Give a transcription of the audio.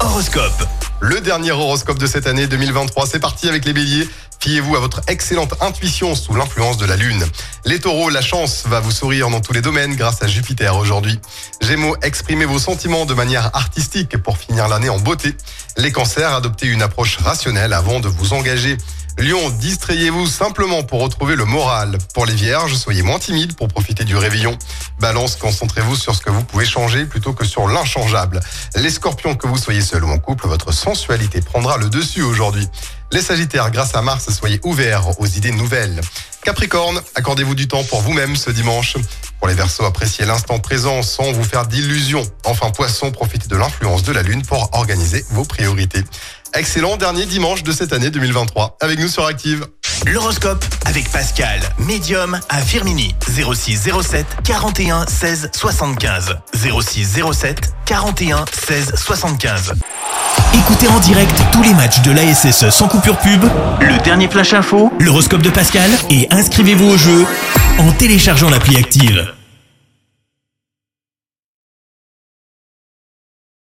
Horoscope. Le dernier horoscope de cette année 2023, c'est parti avec les béliers. Fiez-vous à votre excellente intuition sous l'influence de la lune. Les taureaux, la chance va vous sourire dans tous les domaines grâce à Jupiter aujourd'hui. Gémeaux, exprimez vos sentiments de manière artistique pour finir l'année en beauté. Les cancers, adoptez une approche rationnelle avant de vous engager. Lion, distrayez-vous simplement pour retrouver le moral. Pour les vierges, soyez moins timides pour profiter du réveillon. Balance, concentrez-vous sur ce que vous pouvez changer plutôt que sur l'inchangeable. Les scorpions, que vous soyez seul ou en couple, votre sensualité prendra le dessus aujourd'hui. Les sagittaires, grâce à Mars, soyez ouverts aux idées nouvelles. Capricorne, accordez-vous du temps pour vous-même ce dimanche. Pour les Verseaux, appréciez l'instant présent sans vous faire d'illusions. Enfin, Poisson, profitez de l'influence de la Lune pour organiser vos priorités. Excellent dernier dimanche de cette année 2023 avec nous sur Active. L'horoscope avec Pascal, médium à Firmini. 06 07 41 16 75. 06 07 41 16 75. Écoutez en direct tous les matchs de l'ASSE sans coupure pub, le dernier flash info, l'horoscope de Pascal et inscrivez-vous au jeu en téléchargeant l'appli Active.